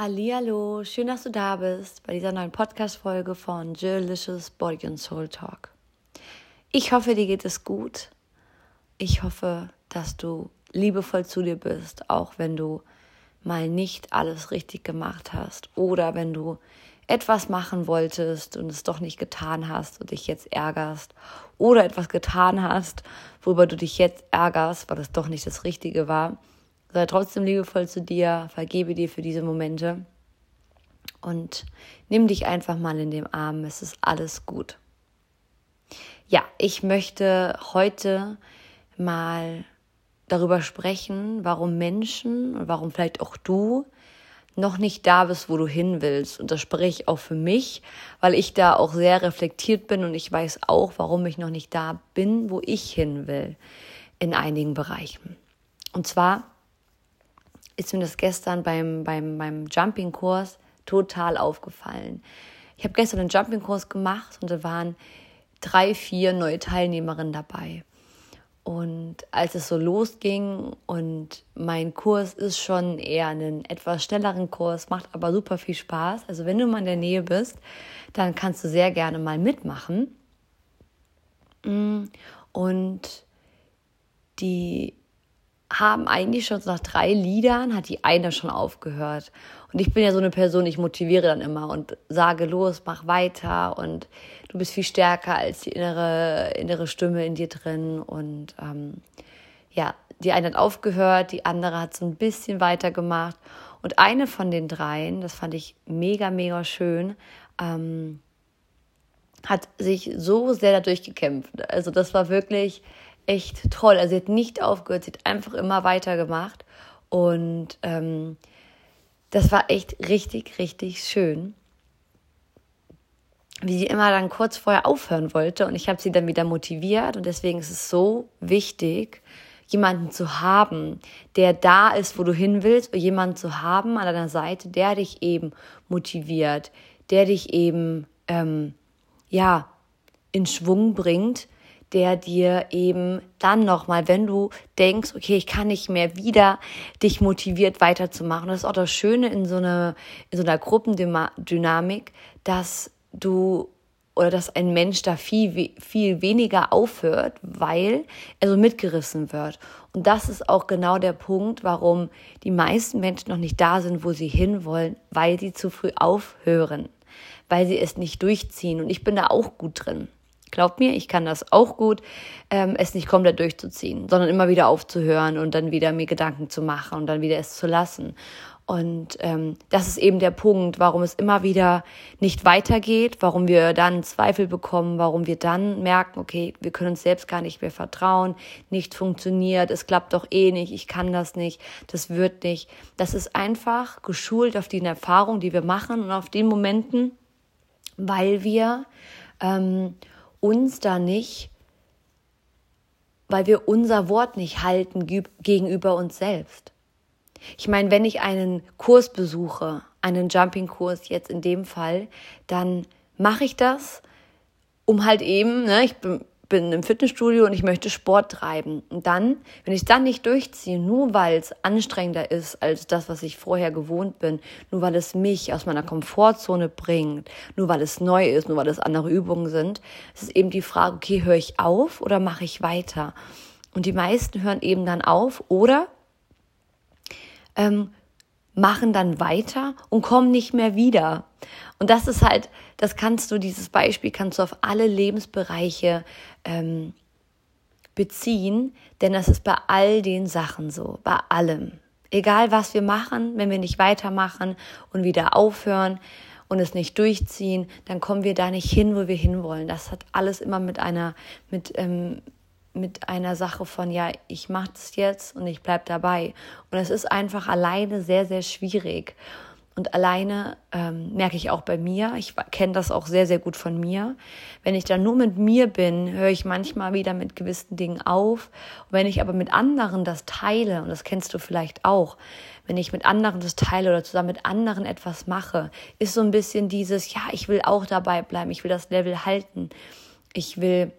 Hallo, schön, dass du da bist bei dieser neuen Podcast-Folge von Delicious Body and Soul Talk. Ich hoffe, dir geht es gut. Ich hoffe, dass du liebevoll zu dir bist, auch wenn du mal nicht alles richtig gemacht hast oder wenn du etwas machen wolltest und es doch nicht getan hast und dich jetzt ärgerst oder etwas getan hast, worüber du dich jetzt ärgerst, weil es doch nicht das Richtige war Sei trotzdem liebevoll zu dir, vergebe dir für diese Momente und nimm dich einfach mal in dem Arm. Es ist alles gut. Ja, ich möchte heute mal darüber sprechen, warum Menschen und warum vielleicht auch du noch nicht da bist, wo du hin willst. Und das spreche ich auch für mich, weil ich da auch sehr reflektiert bin und ich weiß auch, warum ich noch nicht da bin, wo ich hin will in einigen Bereichen. Und zwar ist mir das gestern beim, beim, beim Jumping-Kurs total aufgefallen. Ich habe gestern einen Jumping-Kurs gemacht und da waren drei, vier neue Teilnehmerinnen dabei. Und als es so losging und mein Kurs ist schon eher einen etwas schnelleren Kurs, macht aber super viel Spaß. Also wenn du mal in der Nähe bist, dann kannst du sehr gerne mal mitmachen. Mm, und die haben eigentlich schon nach drei Liedern, hat die eine schon aufgehört. Und ich bin ja so eine Person, ich motiviere dann immer und sage los, mach weiter und du bist viel stärker als die innere, innere Stimme in dir drin. Und ähm, ja, die eine hat aufgehört, die andere hat so ein bisschen weitergemacht. Und eine von den dreien, das fand ich mega, mega schön, ähm, hat sich so sehr dadurch gekämpft. Also das war wirklich echt toll. Also sie hat nicht aufgehört, sie hat einfach immer weitergemacht. Und ähm, das war echt richtig, richtig schön. Wie sie immer dann kurz vorher aufhören wollte. Und ich habe sie dann wieder motiviert. Und deswegen ist es so wichtig, jemanden zu haben, der da ist, wo du hin willst, und jemanden zu haben an deiner Seite, der dich eben motiviert, der dich eben, ähm, ja, in Schwung bringt, der dir eben dann nochmal, wenn du denkst, okay, ich kann nicht mehr wieder, dich motiviert weiterzumachen. Das ist auch das Schöne in so einer, in so einer Gruppendynamik, dass du oder dass ein Mensch da viel, viel weniger aufhört, weil er so mitgerissen wird. Und das ist auch genau der Punkt, warum die meisten Menschen noch nicht da sind, wo sie hinwollen, weil sie zu früh aufhören, weil sie es nicht durchziehen. Und ich bin da auch gut drin. Glaubt mir, ich kann das auch gut, ähm, es nicht komplett durchzuziehen, sondern immer wieder aufzuhören und dann wieder mir Gedanken zu machen und dann wieder es zu lassen. Und ähm, das ist eben der Punkt, warum es immer wieder nicht weitergeht, warum wir dann Zweifel bekommen, warum wir dann merken, okay, wir können uns selbst gar nicht mehr vertrauen, nicht funktioniert, es klappt doch eh nicht, ich kann das nicht, das wird nicht. Das ist einfach geschult auf die Erfahrung, die wir machen und auf den Momenten, weil wir ähm, uns da nicht, weil wir unser Wort nicht halten gegenüber uns selbst. Ich meine, wenn ich einen Kurs besuche, einen Jumping-Kurs jetzt in dem Fall, dann mache ich das, um halt eben, ne, ich bin bin im Fitnessstudio und ich möchte Sport treiben. Und dann, wenn ich dann nicht durchziehe, nur weil es anstrengender ist als das, was ich vorher gewohnt bin, nur weil es mich aus meiner Komfortzone bringt, nur weil es neu ist, nur weil es andere Übungen sind, es ist eben die Frage, okay, höre ich auf oder mache ich weiter? Und die meisten hören eben dann auf oder ähm, machen dann weiter und kommen nicht mehr wieder. Und das ist halt, das kannst du, dieses Beispiel kannst du auf alle Lebensbereiche ähm, beziehen, denn das ist bei all den Sachen so, bei allem. Egal was wir machen, wenn wir nicht weitermachen und wieder aufhören und es nicht durchziehen, dann kommen wir da nicht hin, wo wir hinwollen. Das hat alles immer mit einer, mit, ähm, mit einer Sache von, ja, ich mache das jetzt und ich bleib dabei. Und es ist einfach alleine sehr, sehr schwierig. Und alleine ähm, merke ich auch bei mir, ich kenne das auch sehr, sehr gut von mir. Wenn ich dann nur mit mir bin, höre ich manchmal wieder mit gewissen Dingen auf. Und wenn ich aber mit anderen das teile, und das kennst du vielleicht auch, wenn ich mit anderen das teile oder zusammen mit anderen etwas mache, ist so ein bisschen dieses, ja, ich will auch dabei bleiben, ich will das Level halten, ich will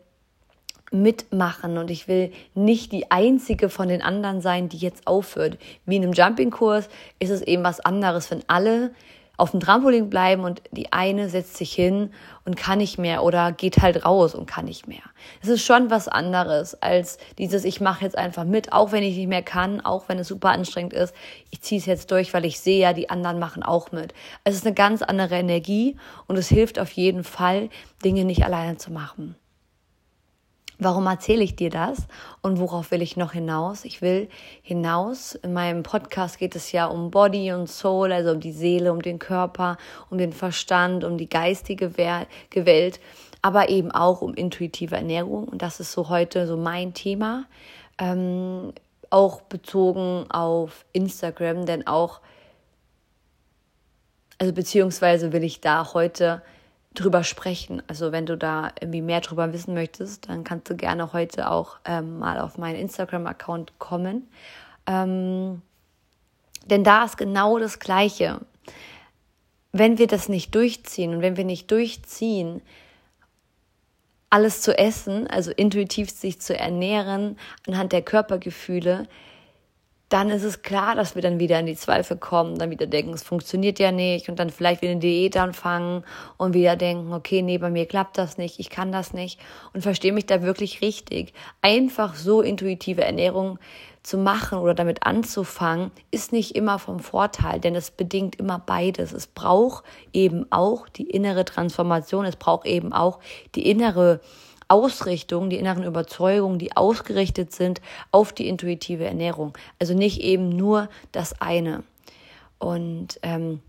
mitmachen und ich will nicht die einzige von den anderen sein, die jetzt aufhört. Wie in einem Jumping-Kurs ist es eben was anderes, wenn alle auf dem Trampolin bleiben und die eine setzt sich hin und kann nicht mehr oder geht halt raus und kann nicht mehr. Es ist schon was anderes als dieses, ich mache jetzt einfach mit, auch wenn ich nicht mehr kann, auch wenn es super anstrengend ist. Ich ziehe es jetzt durch, weil ich sehe ja, die anderen machen auch mit. Es ist eine ganz andere Energie und es hilft auf jeden Fall, Dinge nicht alleine zu machen. Warum erzähle ich dir das und worauf will ich noch hinaus? Ich will hinaus, in meinem Podcast geht es ja um Body und Soul, also um die Seele, um den Körper, um den Verstand, um die geistige Welt, aber eben auch um intuitive Ernährung. Und das ist so heute so mein Thema, ähm, auch bezogen auf Instagram, denn auch, also beziehungsweise will ich da heute drüber sprechen. Also wenn du da irgendwie mehr drüber wissen möchtest, dann kannst du gerne heute auch ähm, mal auf meinen Instagram-Account kommen. Ähm, denn da ist genau das Gleiche. Wenn wir das nicht durchziehen und wenn wir nicht durchziehen, alles zu essen, also intuitiv sich zu ernähren anhand der Körpergefühle, dann ist es klar, dass wir dann wieder in die Zweifel kommen, dann wieder denken, es funktioniert ja nicht und dann vielleicht wieder eine Diät anfangen und wieder denken, okay, nee, bei mir klappt das nicht, ich kann das nicht und verstehe mich da wirklich richtig. Einfach so intuitive Ernährung zu machen oder damit anzufangen, ist nicht immer vom Vorteil, denn es bedingt immer beides. Es braucht eben auch die innere Transformation, es braucht eben auch die innere Ausrichtung, die inneren Überzeugungen, die ausgerichtet sind auf die intuitive Ernährung. Also nicht eben nur das eine. Und ähm,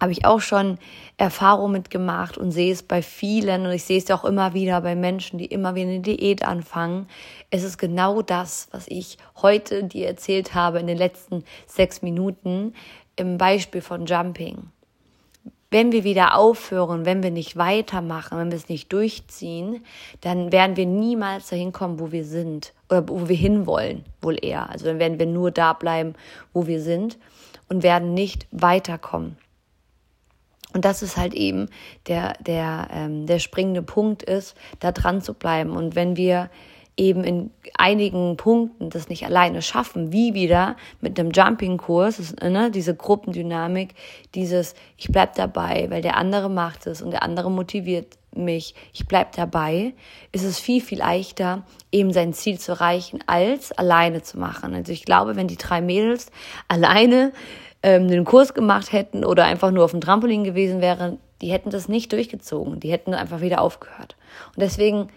habe ich auch schon Erfahrungen mitgemacht und sehe es bei vielen und ich sehe es auch immer wieder bei Menschen, die immer wieder eine Diät anfangen. Es ist genau das, was ich heute dir erzählt habe in den letzten sechs Minuten im Beispiel von Jumping wenn wir wieder aufhören, wenn wir nicht weitermachen, wenn wir es nicht durchziehen, dann werden wir niemals dahin kommen, wo wir sind oder wo wir hinwollen, wohl eher. Also dann werden wir nur da bleiben, wo wir sind und werden nicht weiterkommen. Und das ist halt eben der, der, ähm, der springende Punkt ist, da dran zu bleiben. Und wenn wir eben in einigen Punkten das nicht alleine schaffen, wie wieder mit einem Jumping-Kurs, ne, diese Gruppendynamik, dieses ich bleib dabei, weil der andere macht es und der andere motiviert mich, ich bleib dabei, ist es viel, viel leichter, eben sein Ziel zu erreichen, als alleine zu machen. Also ich glaube, wenn die drei Mädels alleine ähm, den Kurs gemacht hätten oder einfach nur auf dem Trampolin gewesen wären, die hätten das nicht durchgezogen, die hätten einfach wieder aufgehört. Und deswegen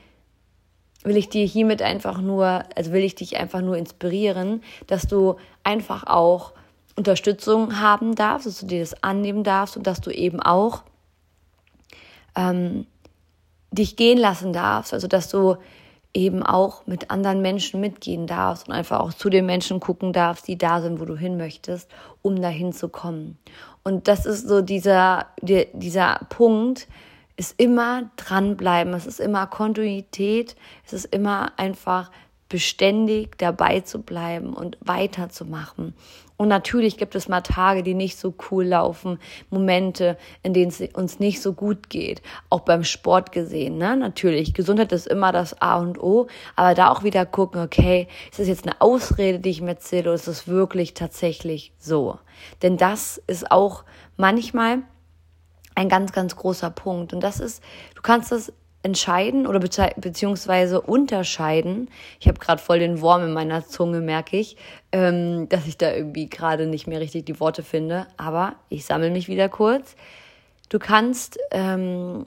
will ich dir hiermit einfach nur, also will ich dich einfach nur inspirieren, dass du einfach auch Unterstützung haben darfst, dass du dir das annehmen darfst und dass du eben auch ähm, dich gehen lassen darfst, also dass du eben auch mit anderen Menschen mitgehen darfst und einfach auch zu den Menschen gucken darfst, die da sind, wo du hin möchtest, um dahin zu kommen. Und das ist so dieser, dieser Punkt, ist immer dranbleiben, es ist immer Kontinuität, es ist immer einfach beständig dabei zu bleiben und weiterzumachen. Und natürlich gibt es mal Tage, die nicht so cool laufen, Momente, in denen es uns nicht so gut geht. Auch beim Sport gesehen, ne? Natürlich. Gesundheit ist immer das A und O. Aber da auch wieder gucken, okay, ist das jetzt eine Ausrede, die ich mir erzähle, oder ist es wirklich tatsächlich so? Denn das ist auch manchmal ein ganz, ganz großer Punkt. Und das ist, du kannst das entscheiden oder beziehungsweise unterscheiden. Ich habe gerade voll den Wurm in meiner Zunge, merke ich, ähm, dass ich da irgendwie gerade nicht mehr richtig die Worte finde. Aber ich sammle mich wieder kurz. Du kannst ähm,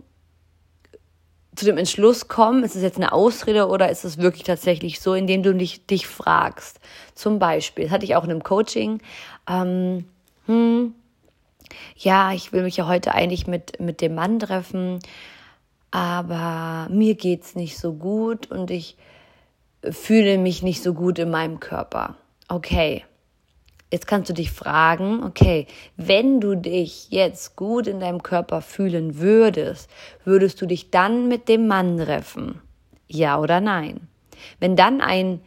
zu dem Entschluss kommen, ist es jetzt eine Ausrede oder ist es wirklich tatsächlich so, indem du dich, dich fragst. Zum Beispiel, das hatte ich auch in einem Coaching. Ähm, hm, ja, ich will mich ja heute eigentlich mit, mit dem Mann treffen, aber mir geht's nicht so gut und ich fühle mich nicht so gut in meinem Körper. Okay. Jetzt kannst du dich fragen, okay, wenn du dich jetzt gut in deinem Körper fühlen würdest, würdest du dich dann mit dem Mann treffen? Ja oder nein? Wenn dann ein,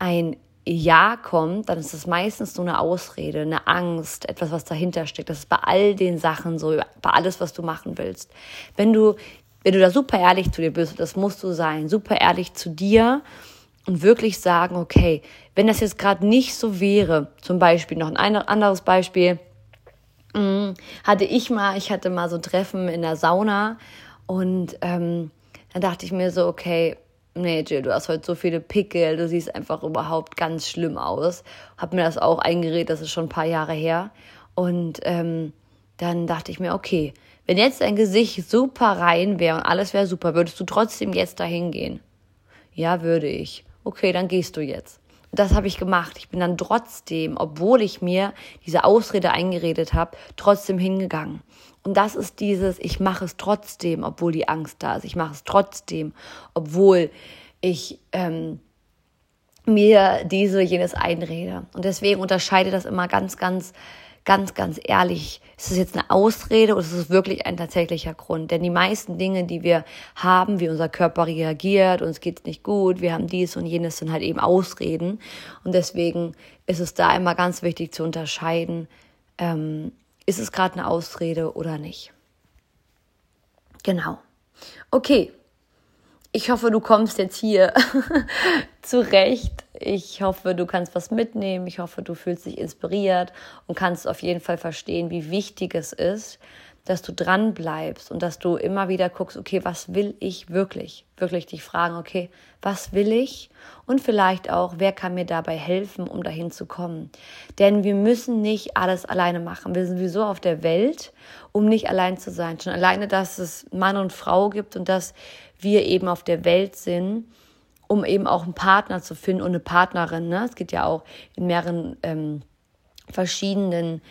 ein ja kommt, dann ist es meistens so eine Ausrede, eine Angst, etwas, was dahinter steckt. Das ist bei all den Sachen so, bei alles, was du machen willst. Wenn du wenn du da super ehrlich zu dir bist, das musst du sein, super ehrlich zu dir und wirklich sagen, okay, wenn das jetzt gerade nicht so wäre, zum Beispiel noch ein anderes Beispiel, mm, hatte ich mal, ich hatte mal so ein Treffen in der Sauna und ähm, dann dachte ich mir so, okay, nee, Jill, du hast heute so viele Pickel, du siehst einfach überhaupt ganz schlimm aus. Hab mir das auch eingeredet, das ist schon ein paar Jahre her. Und ähm, dann dachte ich mir, okay, wenn jetzt dein Gesicht super rein wäre und alles wäre super, würdest du trotzdem jetzt dahin gehen? Ja, würde ich. Okay, dann gehst du jetzt. Das habe ich gemacht. Ich bin dann trotzdem, obwohl ich mir diese Ausrede eingeredet habe, trotzdem hingegangen. Und das ist dieses, ich mache es trotzdem, obwohl die Angst da ist. Ich mache es trotzdem, obwohl ich ähm, mir diese, jenes einrede. Und deswegen unterscheide das immer ganz, ganz ganz, ganz ehrlich, ist es jetzt eine Ausrede oder ist es wirklich ein tatsächlicher Grund? Denn die meisten Dinge, die wir haben, wie unser Körper reagiert, uns geht's nicht gut, wir haben dies und jenes, sind halt eben Ausreden. Und deswegen ist es da immer ganz wichtig zu unterscheiden, ähm, ist es gerade eine Ausrede oder nicht. Genau. Okay, ich hoffe, du kommst jetzt hier zurecht. Ich hoffe, du kannst was mitnehmen. Ich hoffe, du fühlst dich inspiriert und kannst auf jeden Fall verstehen, wie wichtig es ist, dass du dran bleibst und dass du immer wieder guckst, okay, was will ich wirklich? Wirklich dich fragen, okay, was will ich? Und vielleicht auch, wer kann mir dabei helfen, um dahin zu kommen? Denn wir müssen nicht alles alleine machen. Wir sind sowieso auf der Welt, um nicht allein zu sein. Schon alleine, dass es Mann und Frau gibt und dass wir eben auf der Welt sind, um eben auch einen Partner zu finden und eine Partnerin. Ne? Es geht ja auch in mehreren ähm, verschiedenen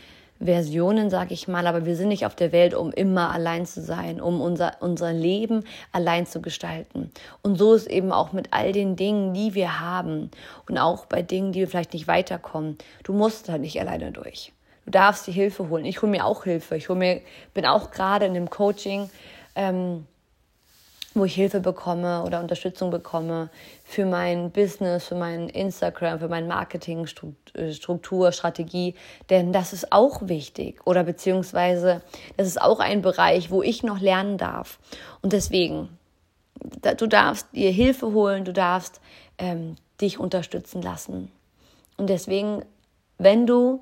Versionen, sage ich mal, aber wir sind nicht auf der Welt, um immer allein zu sein, um unser, unser Leben allein zu gestalten. Und so ist eben auch mit all den Dingen, die wir haben und auch bei Dingen, die wir vielleicht nicht weiterkommen. Du musst da nicht alleine durch. Du darfst die Hilfe holen. Ich hole mir auch Hilfe. Ich hol mir, bin auch gerade in einem Coaching. Ähm, wo ich Hilfe bekomme oder Unterstützung bekomme für mein Business, für mein Instagram, für mein Marketing, Struktur, Strategie. Denn das ist auch wichtig oder beziehungsweise das ist auch ein Bereich, wo ich noch lernen darf. Und deswegen, du darfst dir Hilfe holen, du darfst ähm, dich unterstützen lassen. Und deswegen, wenn du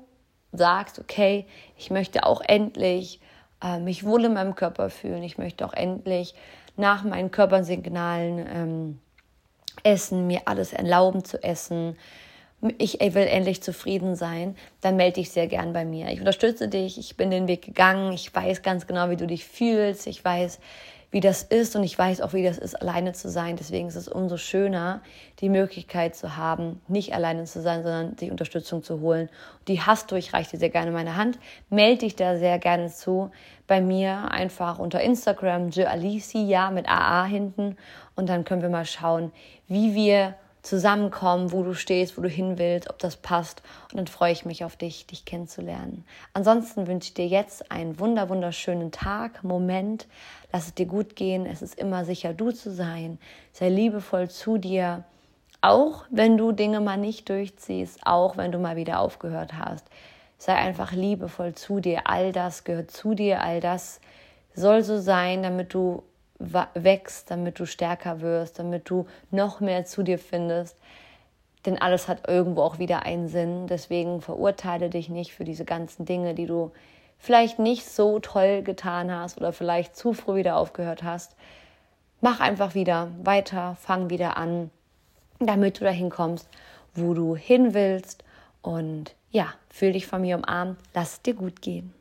sagst, okay, ich möchte auch endlich äh, mich wohl in meinem Körper fühlen, ich möchte auch endlich nach meinen Körpersignalen ähm, essen, mir alles erlauben zu essen, ich will endlich zufrieden sein, dann melde dich sehr gern bei mir. Ich unterstütze dich, ich bin den Weg gegangen, ich weiß ganz genau, wie du dich fühlst, ich weiß, wie das ist und ich weiß auch, wie das ist, alleine zu sein. Deswegen ist es umso schöner, die Möglichkeit zu haben, nicht alleine zu sein, sondern die Unterstützung zu holen. Die hast du, ich reiche dir sehr gerne meine Hand. Melde dich da sehr gerne zu. Bei mir einfach unter Instagram, Alicia mit AA hinten. Und dann können wir mal schauen, wie wir zusammenkommen, wo du stehst, wo du hin willst, ob das passt. Und dann freue ich mich auf dich, dich kennenzulernen. Ansonsten wünsche ich dir jetzt einen wunder, wunderschönen Tag, Moment. Lass es dir gut gehen. Es ist immer sicher, du zu sein. Sei liebevoll zu dir. Auch wenn du Dinge mal nicht durchziehst, auch wenn du mal wieder aufgehört hast. Sei einfach liebevoll zu dir. All das gehört zu dir. All das soll so sein, damit du wächst, damit du stärker wirst, damit du noch mehr zu dir findest. Denn alles hat irgendwo auch wieder einen Sinn. Deswegen verurteile dich nicht für diese ganzen Dinge, die du vielleicht nicht so toll getan hast oder vielleicht zu früh wieder aufgehört hast. Mach einfach wieder weiter, fang wieder an, damit du dahin kommst, wo du hin willst. Und ja, fühl dich von mir umarmt, lass es dir gut gehen.